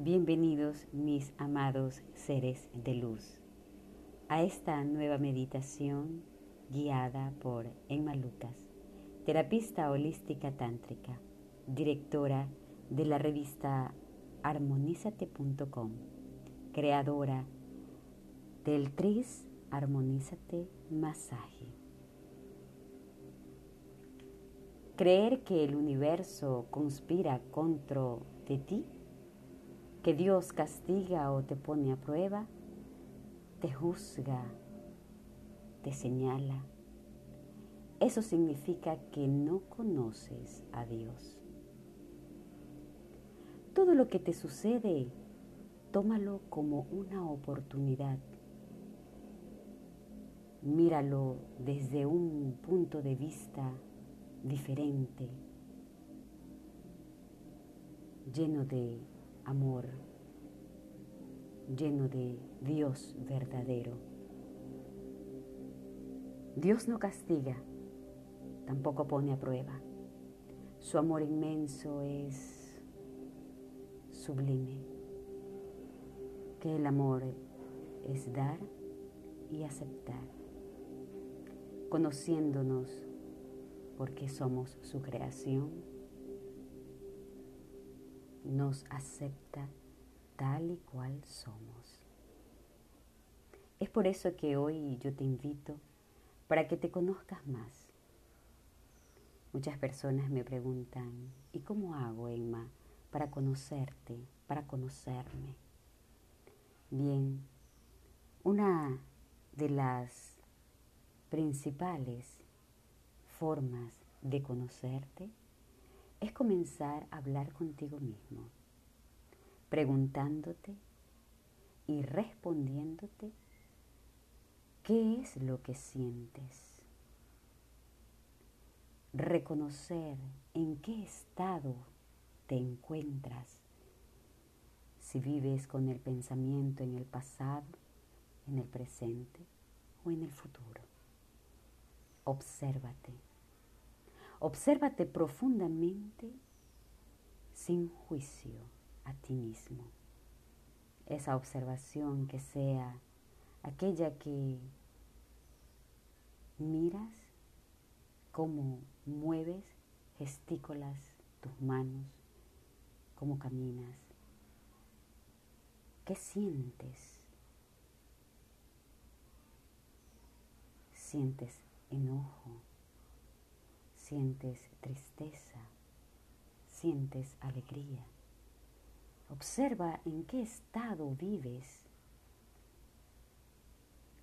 Bienvenidos mis amados seres de luz a esta nueva meditación guiada por Emma Lucas, terapista holística tántrica, directora de la revista armonízate.com, creadora del TRIS Armonízate Masaje. Creer que el universo conspira contra de ti que Dios castiga o te pone a prueba, te juzga, te señala. Eso significa que no conoces a Dios. Todo lo que te sucede, tómalo como una oportunidad. Míralo desde un punto de vista diferente, lleno de amor, lleno de Dios verdadero. Dios no castiga, tampoco pone a prueba. Su amor inmenso es sublime, que el amor es dar y aceptar, conociéndonos porque somos su creación nos acepta tal y cual somos. Es por eso que hoy yo te invito para que te conozcas más. Muchas personas me preguntan, ¿y cómo hago, Emma, para conocerte, para conocerme? Bien, una de las principales formas de conocerte es comenzar a hablar contigo mismo, preguntándote y respondiéndote qué es lo que sientes. Reconocer en qué estado te encuentras. Si vives con el pensamiento en el pasado, en el presente o en el futuro. Obsérvate Obsérvate profundamente sin juicio a ti mismo. Esa observación que sea aquella que miras cómo mueves, gestícolas tus manos, cómo caminas, qué sientes. Sientes enojo, sientes tristeza, sientes alegría. Observa en qué estado vives.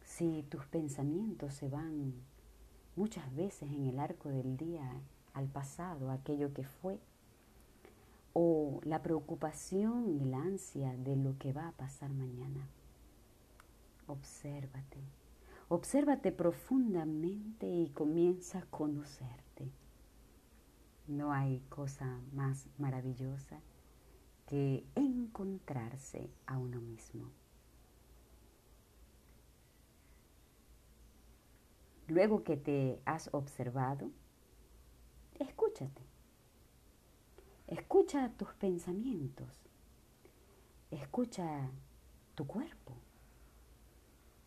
Si tus pensamientos se van muchas veces en el arco del día al pasado, aquello que fue, o la preocupación y la ansia de lo que va a pasar mañana. Obsérvate, obsérvate profundamente y comienza a conocer. No hay cosa más maravillosa que encontrarse a uno mismo. Luego que te has observado, escúchate. Escucha tus pensamientos. Escucha tu cuerpo.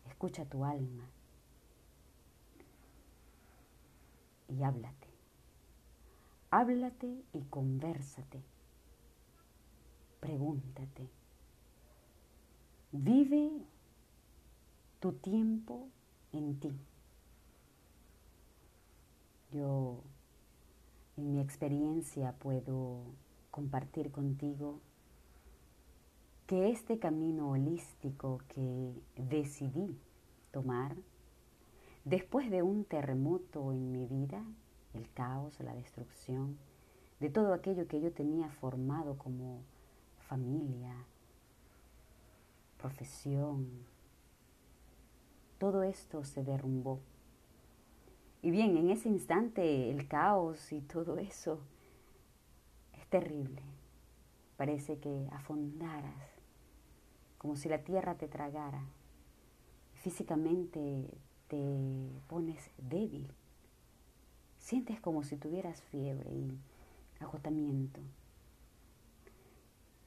Escucha tu alma. Y háblate. Háblate y conversate. Pregúntate. Vive tu tiempo en ti. Yo en mi experiencia puedo compartir contigo que este camino holístico que decidí tomar después de un terremoto en mi vida el caos, la destrucción, de todo aquello que yo tenía formado como familia, profesión. Todo esto se derrumbó. Y bien, en ese instante el caos y todo eso es terrible. Parece que afondaras, como si la tierra te tragara. Físicamente te pones débil Sientes como si tuvieras fiebre y agotamiento.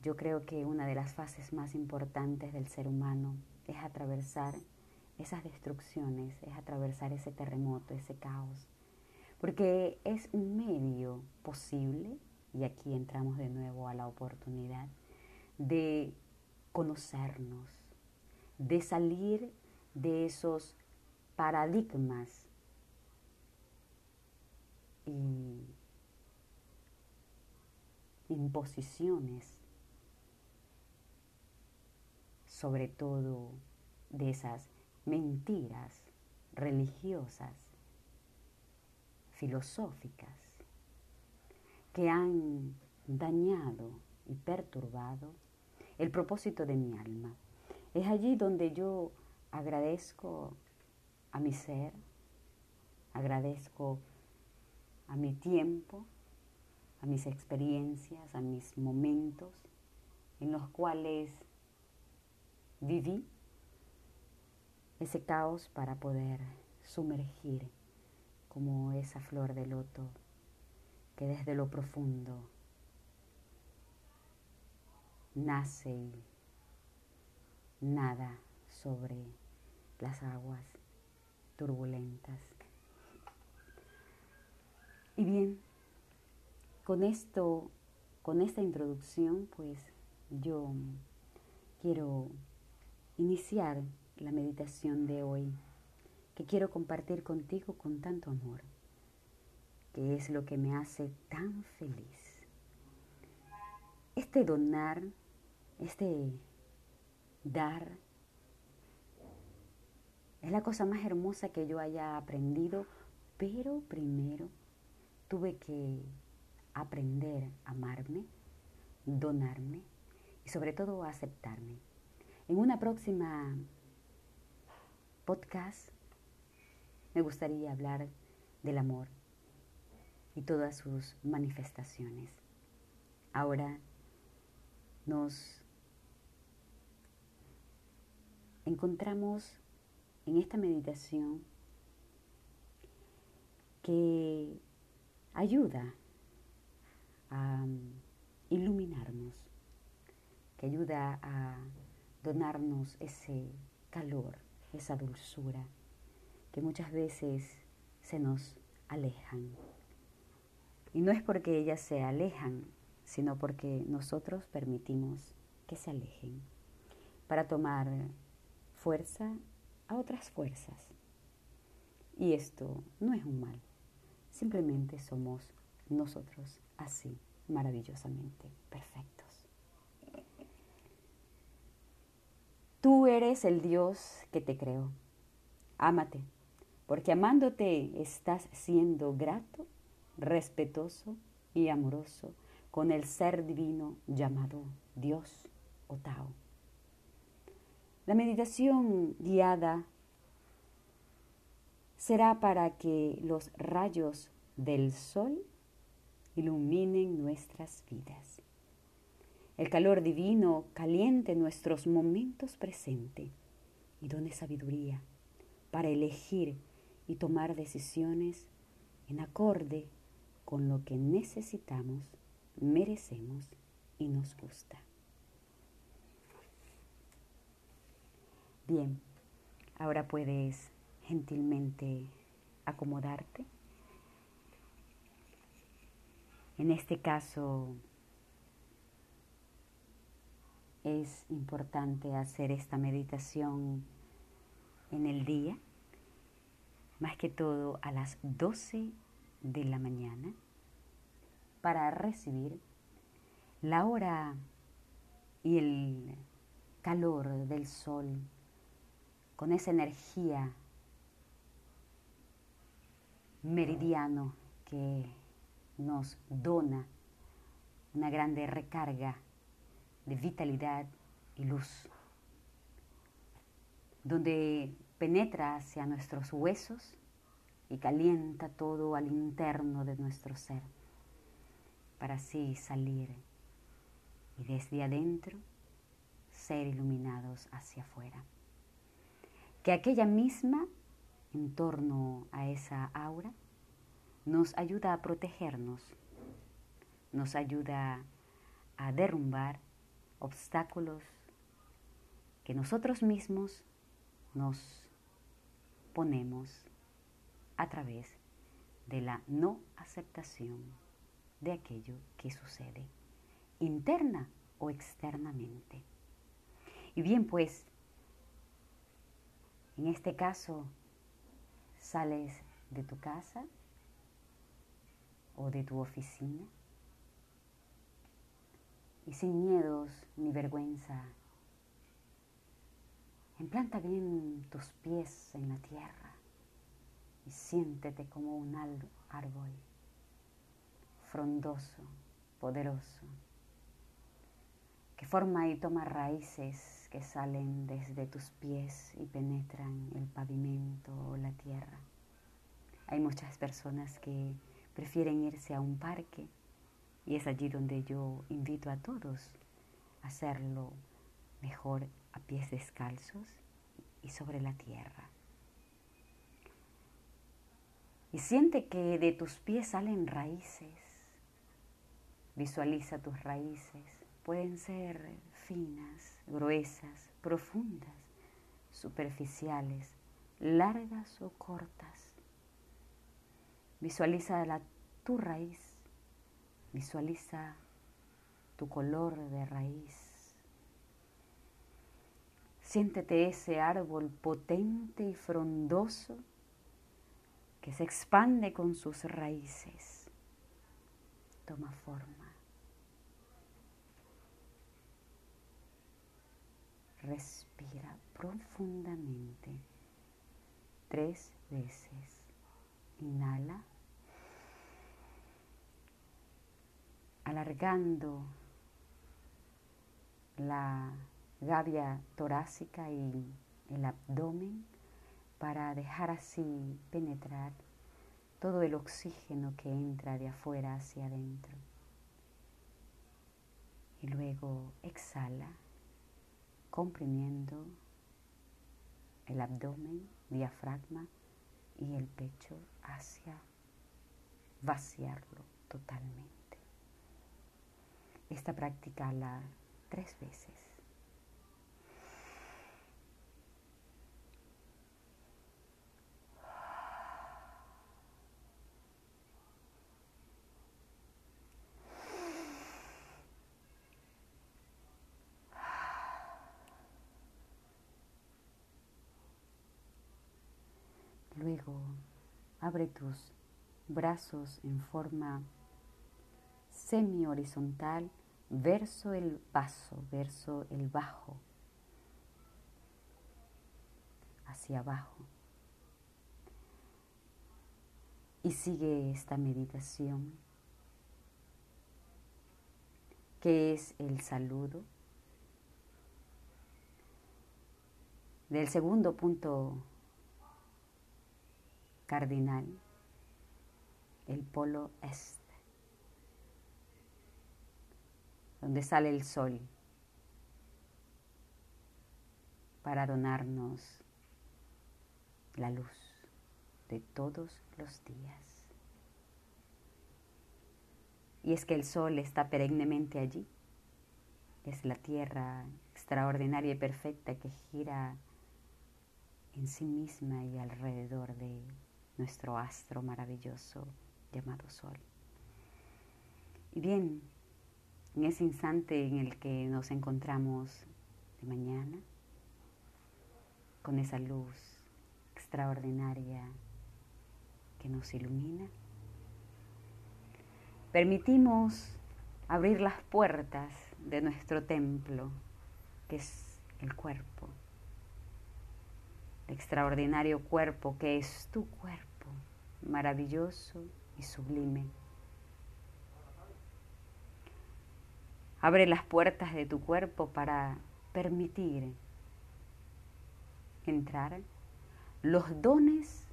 yo creo que una de las fases más importantes del ser humano es atravesar esas destrucciones, es atravesar ese terremoto, ese caos, porque es un medio posible, y aquí entramos de nuevo a la oportunidad, de conocernos, de salir de esos paradigmas y imposiciones, sobre todo de esas mentiras religiosas, filosóficas, que han dañado y perturbado el propósito de mi alma. Es allí donde yo agradezco a mi ser, agradezco a mi tiempo, a mis experiencias, a mis momentos en los cuales viví ese caos para poder sumergir como esa flor de loto que desde lo profundo nace y nada sobre las aguas turbulentas. Y bien, con esto, con esta introducción, pues yo quiero iniciar la meditación de hoy, que quiero compartir contigo con tanto amor, que es lo que me hace tan feliz. Este donar, este dar, es la cosa más hermosa que yo haya aprendido, pero primero tuve que aprender a amarme, donarme y sobre todo a aceptarme. En una próxima podcast me gustaría hablar del amor y todas sus manifestaciones. Ahora nos encontramos en esta meditación que ayuda a iluminarnos, que ayuda a donarnos ese calor, esa dulzura que muchas veces se nos alejan. Y no es porque ellas se alejan, sino porque nosotros permitimos que se alejen para tomar fuerza a otras fuerzas. Y esto no es un mal, simplemente somos nosotros así, maravillosamente perfectos. Tú eres el Dios que te creó. Ámate, porque amándote estás siendo grato, respetuoso y amoroso con el ser divino llamado Dios o Tao. La meditación guiada será para que los rayos del sol iluminen nuestras vidas. El calor divino caliente nuestros momentos presentes y done sabiduría para elegir y tomar decisiones en acorde con lo que necesitamos, merecemos y nos gusta. Bien, ahora puedes gentilmente acomodarte. En este caso es importante hacer esta meditación en el día, más que todo a las 12 de la mañana, para recibir la hora y el calor del sol con esa energía meridiano que nos dona una grande recarga de vitalidad y luz, donde penetra hacia nuestros huesos y calienta todo al interno de nuestro ser, para así salir y desde adentro ser iluminados hacia afuera. Que aquella misma, en torno a esa aura, nos ayuda a protegernos, nos ayuda a derrumbar obstáculos que nosotros mismos nos ponemos a través de la no aceptación de aquello que sucede, interna o externamente. Y bien, pues, en este caso, sales de tu casa o de tu oficina y sin miedos ni vergüenza, implanta bien tus pies en la tierra y siéntete como un árbol frondoso, poderoso, que forma y toma raíces que salen desde tus pies y penetran el pavimento o la tierra. Hay muchas personas que prefieren irse a un parque y es allí donde yo invito a todos a hacerlo mejor a pies descalzos y sobre la tierra. Y siente que de tus pies salen raíces. Visualiza tus raíces. Pueden ser finas, gruesas, profundas, superficiales, largas o cortas. Visualiza la, tu raíz. Visualiza tu color de raíz. Siéntete ese árbol potente y frondoso que se expande con sus raíces. Toma forma. Respira profundamente tres veces. Inhala. Alargando la gavia torácica y el abdomen para dejar así penetrar todo el oxígeno que entra de afuera hacia adentro. Y luego exhala, comprimiendo el abdomen, diafragma y el pecho hacia vaciarlo totalmente. Esta práctica la tres veces. Abre tus brazos en forma semi horizontal verso el paso, verso el bajo, hacia abajo. Y sigue esta meditación, que es el saludo. Del segundo punto cardinal, el polo este, donde sale el sol para donarnos la luz de todos los días. Y es que el sol está perennemente allí. Es la tierra extraordinaria y perfecta que gira en sí misma y alrededor de nuestro astro maravilloso llamado Sol. Y bien, en ese instante en el que nos encontramos de mañana, con esa luz extraordinaria que nos ilumina, permitimos abrir las puertas de nuestro templo, que es el cuerpo, extraordinario cuerpo que es tu cuerpo maravilloso y sublime. Abre las puertas de tu cuerpo para permitir entrar los dones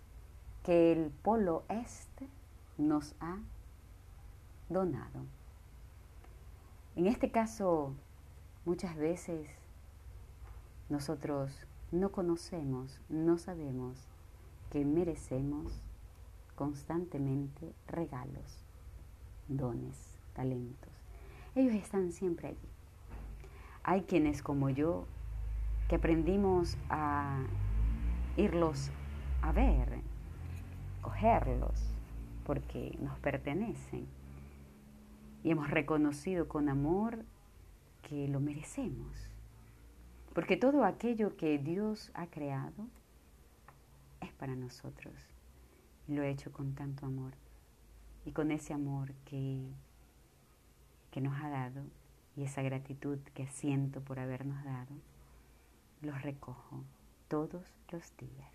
que el polo este nos ha donado. En este caso, muchas veces nosotros no conocemos, no sabemos que merecemos constantemente regalos, dones, talentos. Ellos están siempre allí. Hay quienes como yo que aprendimos a irlos a ver, cogerlos, porque nos pertenecen. Y hemos reconocido con amor que lo merecemos. Porque todo aquello que Dios ha creado es para nosotros. Y lo he hecho con tanto amor. Y con ese amor que, que nos ha dado y esa gratitud que siento por habernos dado, los recojo todos los días.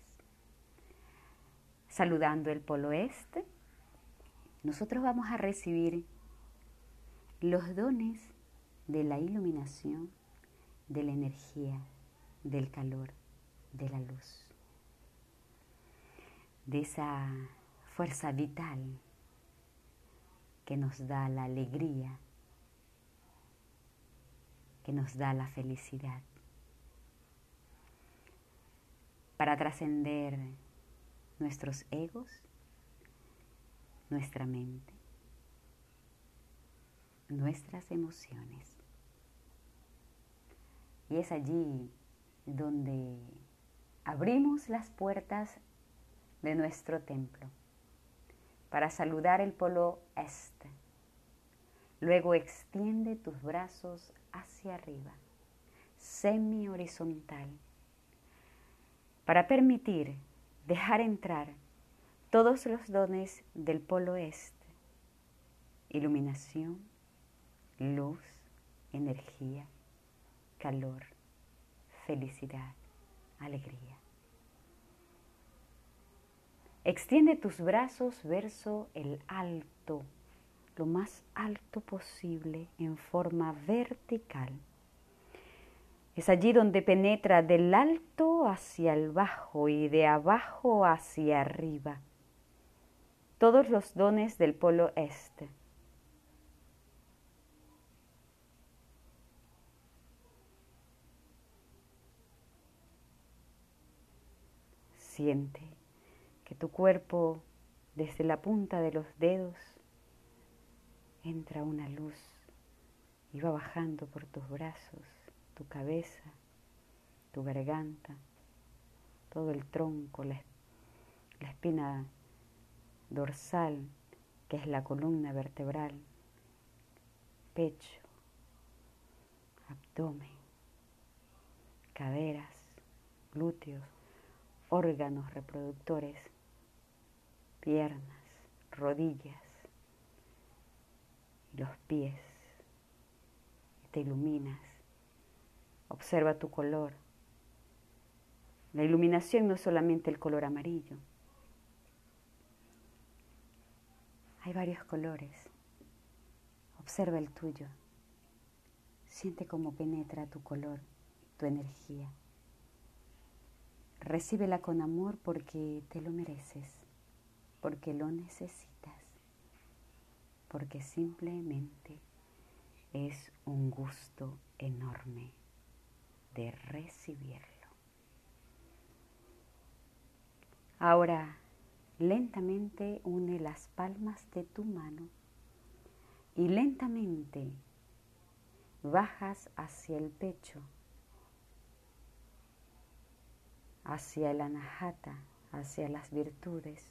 Saludando el polo este, nosotros vamos a recibir los dones de la iluminación, de la energía, del calor, de la luz, de esa fuerza vital que nos da la alegría, que nos da la felicidad para trascender nuestros egos, nuestra mente, nuestras emociones. Y es allí donde abrimos las puertas de nuestro templo para saludar el polo este. Luego extiende tus brazos hacia arriba, semi horizontal para permitir dejar entrar todos los dones del polo este, iluminación, luz, energía, calor, felicidad, alegría. Extiende tus brazos verso el alto, lo más alto posible en forma vertical es allí donde penetra del alto hacia el bajo y de abajo hacia arriba. Todos los dones del polo este. Siente que tu cuerpo, desde la punta de los dedos, entra una luz y va bajando por tus brazos tu cabeza, tu garganta, todo el tronco, la, espina dorsal, que es la columna vertebral, pecho, abdomen, caderas, glúteos, órganos reproductores, piernas, rodillas, los pies. te iluminas Observa tu color. La iluminación no es solamente el color amarillo. Hay varios colores. Observa el tuyo. Siente cómo penetra tu color, tu energía. Recíbela con amor porque te lo mereces, porque lo necesitas, porque simplemente es un gusto enorme de recibirlo. Ahora, lentamente une las palmas de tu mano y lentamente bajas hacia el pecho, hacia el anahata, hacia las virtudes.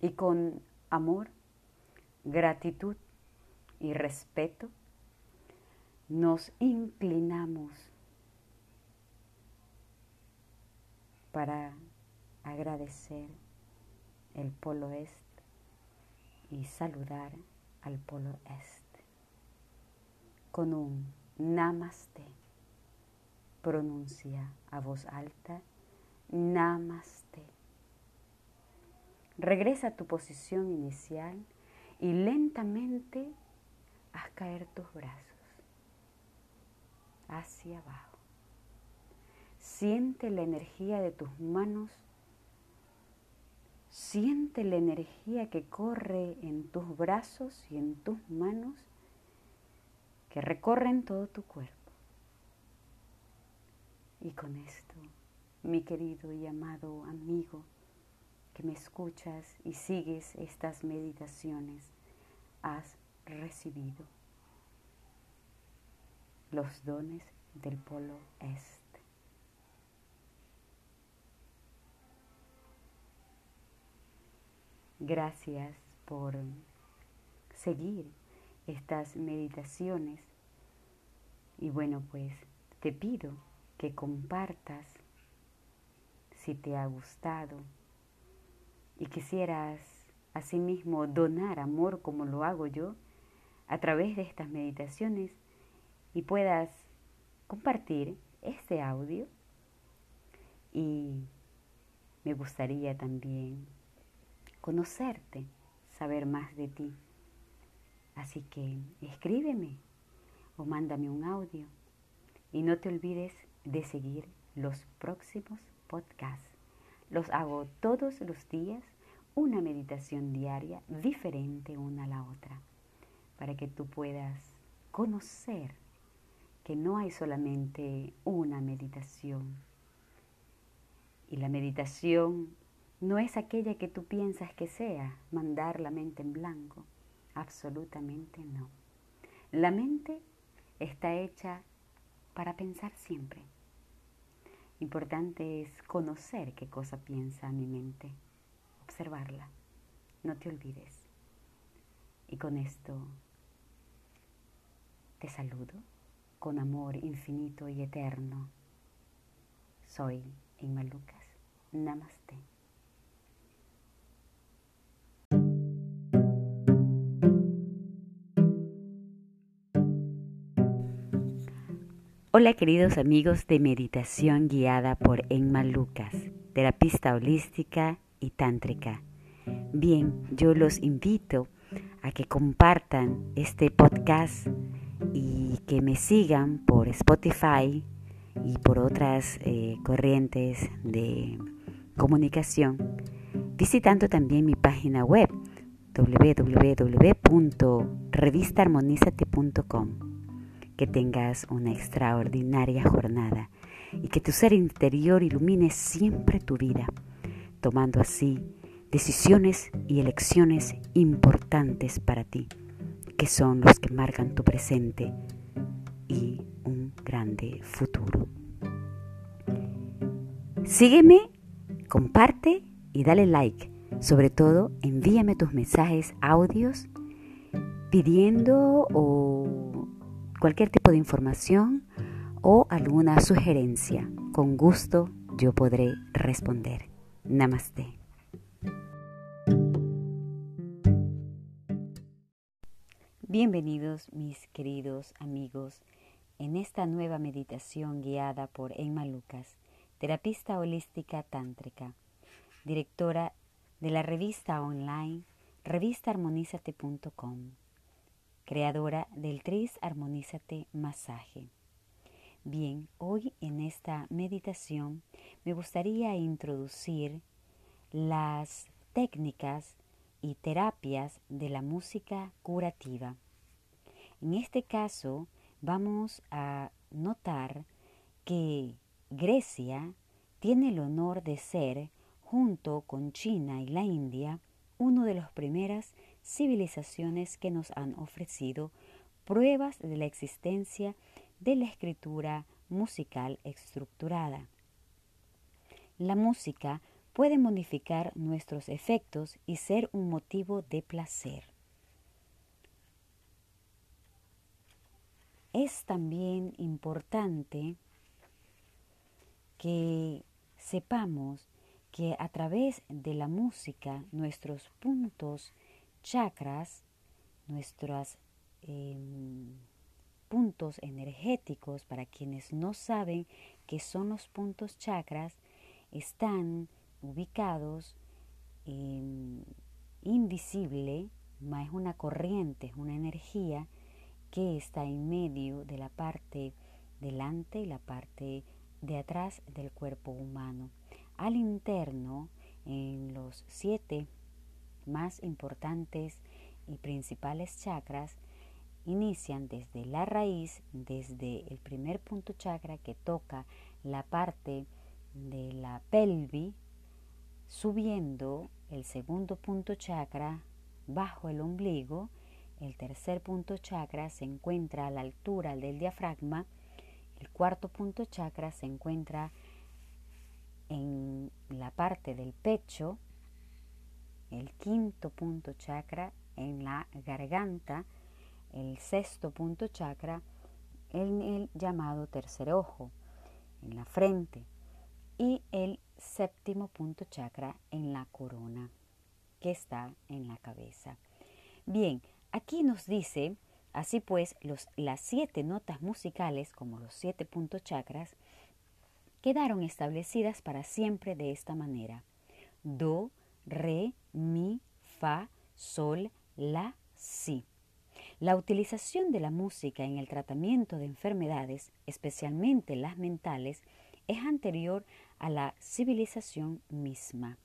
Y con amor, gratitud y respeto, nos inclinamos para agradecer el polo este y saludar al polo este con un namaste. Pronuncia a voz alta namaste. Regresa a tu posición inicial y lentamente haz caer tus brazos hacia abajo. Siente la energía de tus manos. Siente la energía que corre en tus brazos y en tus manos, que recorren todo tu cuerpo. Y con esto, mi querido y amado amigo, que me escuchas y sigues estas meditaciones, has recibido los dones del polo este. Gracias por seguir estas meditaciones y bueno pues te pido que compartas si te ha gustado y quisieras asimismo donar amor como lo hago yo a través de estas meditaciones y puedas compartir este audio y me gustaría también conocerte, saber más de ti. Así que escríbeme o mándame un audio y no te olvides de seguir los próximos podcasts. Los hago todos los días, una meditación diaria diferente una a la otra, para que tú puedas conocer que no hay solamente una meditación. Y la meditación no es aquella que tú piensas que sea, mandar la mente en blanco. Absolutamente no. La mente está hecha para pensar siempre. Importante es conocer qué cosa piensa mi mente, observarla, no te olvides. Y con esto te saludo con amor infinito y eterno. Soy Inma Lucas. Namaste. Hola queridos amigos de Meditación Guiada por Enma Lucas, terapista holística y tántrica. Bien, yo los invito a que compartan este podcast y que me sigan por Spotify y por otras eh, corrientes de comunicación, visitando también mi página web www.revistaarmonizate.com que tengas una extraordinaria jornada y que tu ser interior ilumine siempre tu vida, tomando así decisiones y elecciones importantes para ti, que son los que marcan tu presente y un grande futuro. Sígueme, comparte y dale like. Sobre todo, envíame tus mensajes, audios, pidiendo o cualquier tipo de información o alguna sugerencia. Con gusto yo podré responder. Namaste. Bienvenidos mis queridos amigos en esta nueva meditación guiada por Emma Lucas, terapista holística tántrica, directora de la revista online revistaarmonízate.com creadora del Tris Armonízate Masaje. Bien, hoy en esta meditación me gustaría introducir las técnicas y terapias de la música curativa. En este caso vamos a notar que Grecia tiene el honor de ser, junto con China y la India, uno de los primeras civilizaciones que nos han ofrecido pruebas de la existencia de la escritura musical estructurada. La música puede modificar nuestros efectos y ser un motivo de placer. Es también importante que sepamos que a través de la música nuestros puntos chakras, nuestros em, puntos energéticos, para quienes no saben qué son los puntos chakras, están ubicados en invisible, más es una corriente, es una energía que está en medio de la parte delante y la parte de atrás del cuerpo humano. Al interno, en los siete más importantes y principales chakras inician desde la raíz, desde el primer punto chakra que toca la parte de la pelvis, subiendo el segundo punto chakra bajo el ombligo, el tercer punto chakra se encuentra a la altura del diafragma, el cuarto punto chakra se encuentra en la parte del pecho, el quinto punto chakra en la garganta, el sexto punto chakra en el llamado tercer ojo, en la frente, y el séptimo punto chakra en la corona, que está en la cabeza. Bien, aquí nos dice, así pues, los, las siete notas musicales, como los siete puntos chakras, quedaron establecidas para siempre de esta manera. Do, re, mi, fa, sol, la, si. La utilización de la música en el tratamiento de enfermedades, especialmente las mentales, es anterior a la civilización misma.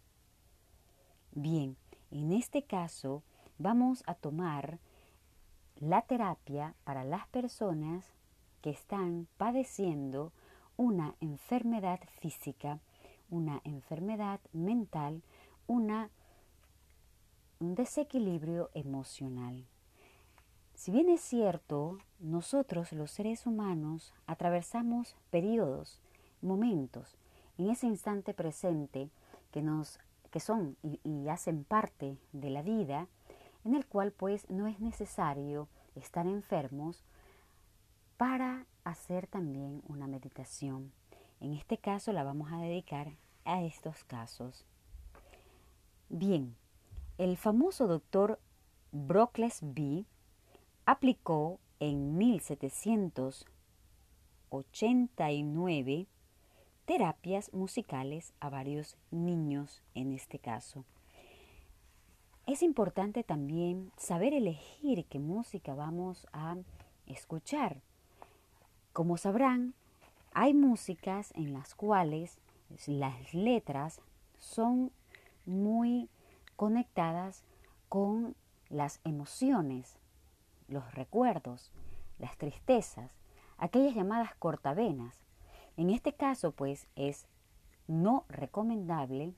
Bien, en este caso vamos a tomar la terapia para las personas que están padeciendo una enfermedad física, una enfermedad mental, una, un desequilibrio emocional. Si bien es cierto, nosotros los seres humanos atravesamos periodos, momentos, en ese instante presente que, nos, que son y, y hacen parte de la vida, en el cual pues no es necesario estar enfermos para hacer también una meditación. En este caso la vamos a dedicar a estos casos. Bien, el famoso doctor Brockles B aplicó en 1789 terapias musicales a varios niños en este caso. Es importante también saber elegir qué música vamos a escuchar. Como sabrán, hay músicas en las cuales las letras son muy conectadas con las emociones los recuerdos, las tristezas, aquellas llamadas cortavenas. En este caso, pues, es no recomendable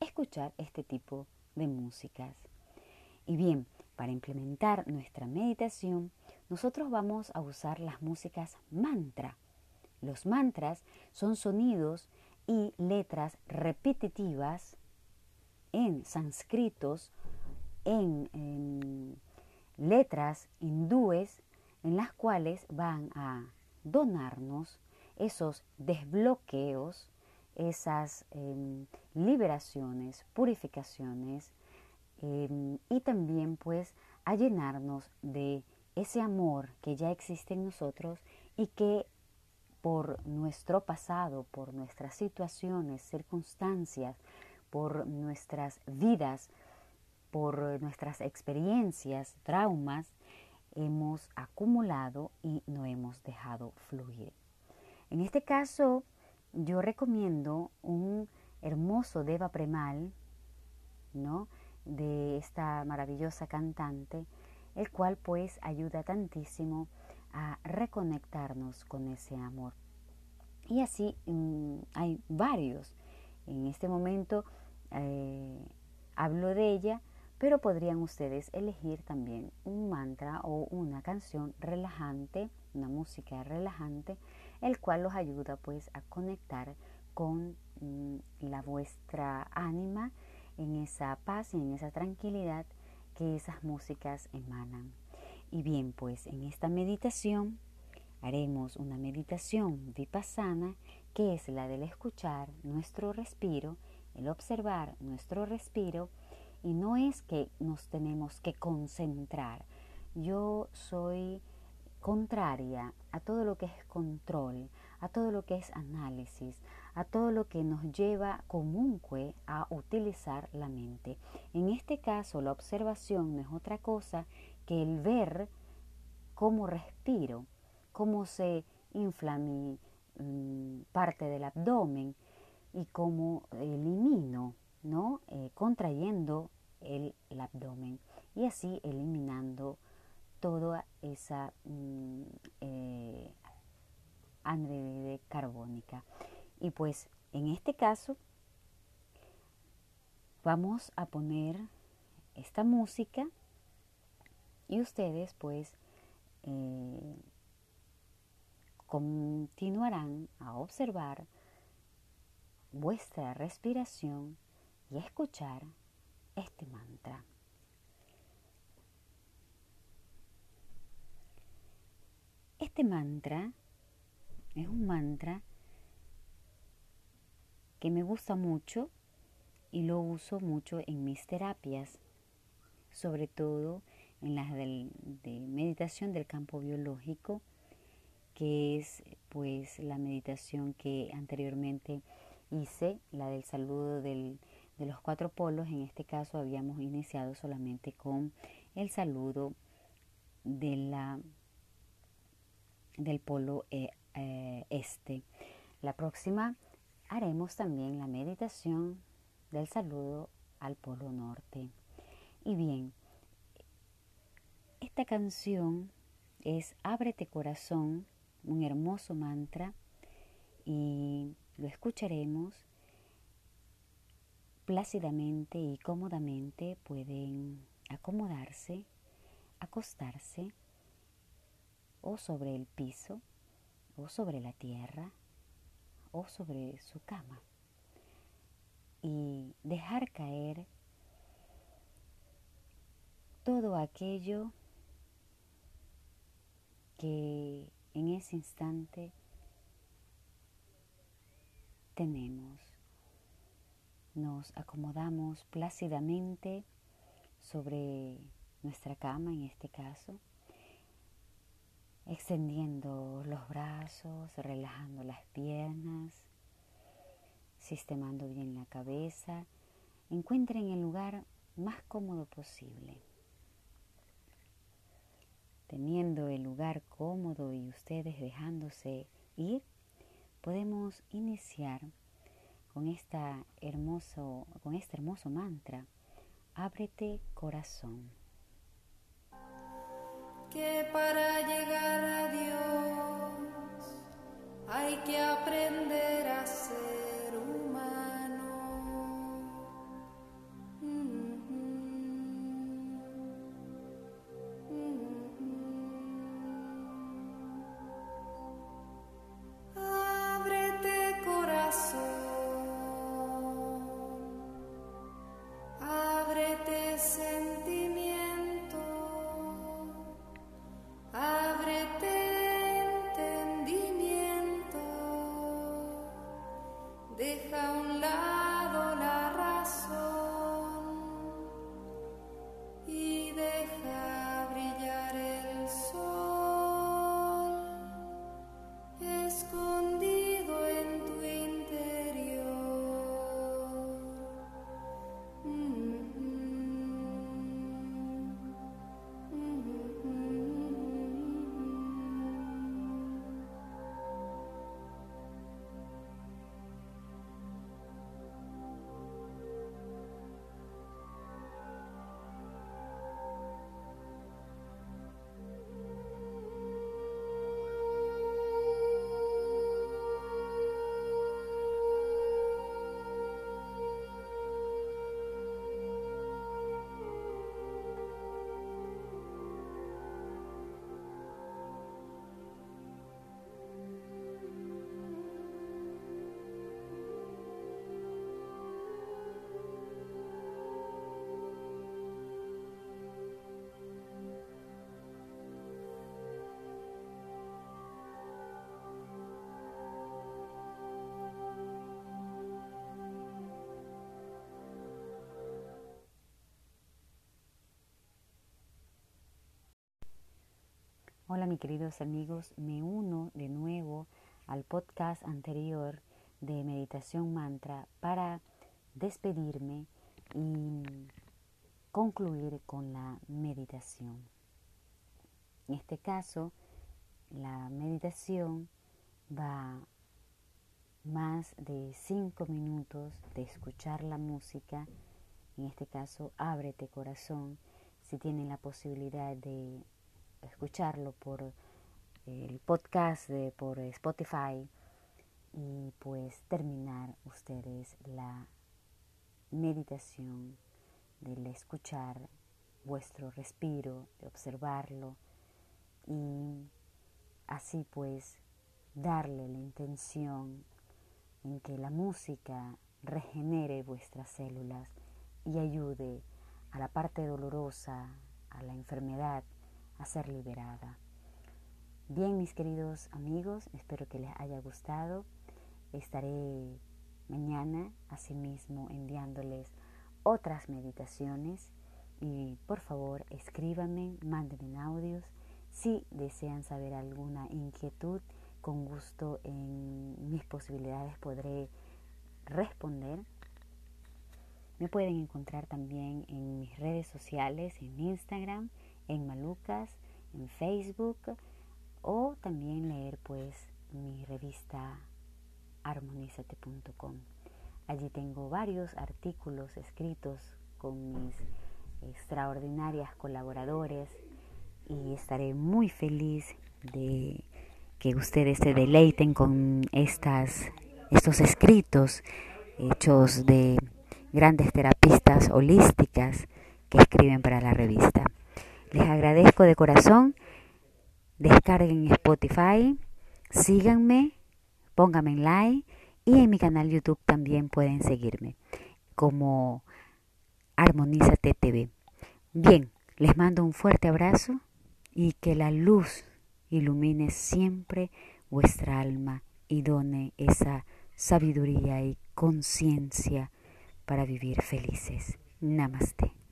escuchar este tipo de músicas. Y bien, para implementar nuestra meditación, nosotros vamos a usar las músicas mantra. Los mantras son sonidos y letras repetitivas en sánscritos, en, letras hindúes en las cuales van a donarnos esos desbloqueos, esas em, liberaciones, purificaciones em, y también pues a llenarnos de ese amor que ya existe en nosotros y que por nuestro pasado, por nuestras situaciones, circunstancias, por nuestras vidas, por nuestras experiencias, traumas, hemos acumulado y no hemos dejado fluir. En este caso, yo recomiendo un hermoso Deva Premal, ¿no? De esta maravillosa cantante, el cual pues ayuda tantísimo a reconectarnos con ese amor. Y así mm, hay varios. En este momento eh, hablo de ella pero podrían ustedes elegir también un mantra o una canción relajante, una música relajante, el cual los ayuda pues a conectar con mm, la vuestra ánima en esa paz y en esa tranquilidad que esas músicas emanan. Y bien, pues en esta meditación haremos una meditación vipassana que es la del escuchar nuestro respiro, el observar nuestro respiro y no es que nos tenemos que concentrar. Yo soy contraria a todo lo que es control, a todo lo que es análisis, a todo lo que nos lleva comunque a utilizar la mente. En este caso, la observación no es otra cosa que el ver cómo respiro, cómo se infla mi mm, parte del abdomen y cómo elimino, ¿no? Eh, contrayendo el, abdomen y así eliminando toda esa mm, eh, carbónica. Y pues en este caso vamos a poner esta música Y ustedes pues eh, continuarán a observar vuestra respiración y escuchar este mantra. Este mantra es un mantra que me gusta mucho y lo uso mucho en mis terapias, sobre todo en las de meditación del campo biológico, que es pues la meditación que anteriormente hice, la del saludo de los cuatro polos. En este caso habíamos iniciado solamente con el saludo de la, del polo eh, eh, este. La próxima haremos también la meditación del saludo al polo norte. Y bien, esta canción es Ábrete corazón, un hermoso mantra y lo escucharemos plácidamente y cómodamente. Pueden acomodarse, acostarse o sobre el piso o sobre la tierra o sobre su cama y dejar caer todo aquello que en ese instante tenemos. Nos acomodamos plácidamente sobre nuestra cama en este caso, extendiendo los brazos, relajando las piernas, sistemando bien la cabeza. Encuentren el lugar más cómodo posible teniendo el lugar cómodo y ustedes dejándose ir, podemos iniciar con, esta hermoso, con este hermoso mantra, ábrete corazón. Que para llegar a Dios hay que aprender a ser. Hola mis queridos amigos, me uno de nuevo al podcast anterior de Meditación Mantra para despedirme y concluir con la meditación. En este caso, la meditación va más de cinco minutos de escuchar la música. En este caso, ábrete corazón. Si tienen la posibilidad de escucharlo por eh, el podcast, de, por Spotify y pues terminar ustedes la meditación del escuchar vuestro respiro, de observarlo y así pues darle la intención en que la música regenere vuestras células y ayude a la parte dolorosa, a la enfermedad, a ser liberada. Bien, mis queridos amigos, espero que les haya gustado. Estaré mañana, asimismo, enviándoles otras meditaciones y por favor escríbanme, mándenme audios. Si desean saber alguna inquietud, con gusto en mis posibilidades podré responder. Me pueden encontrar también en mis redes sociales, en Instagram, en Malucas, en Facebook o también leer pues mi revista armonizate.com. Allí tengo varios artículos escritos con mis extraordinarias colaboradores y estaré muy feliz de que ustedes se deleiten con estas, estos escritos hechos de grandes terapistas holísticas que escriben para la revista. Les agradezco de corazón descarguen Spotify, síganme, pónganme en like y en mi canal YouTube también pueden seguirme como Armonízate TV. Bien, les mando un fuerte abrazo y que la luz ilumine siempre vuestra alma y done esa sabiduría y conciencia para vivir felices. Namaste.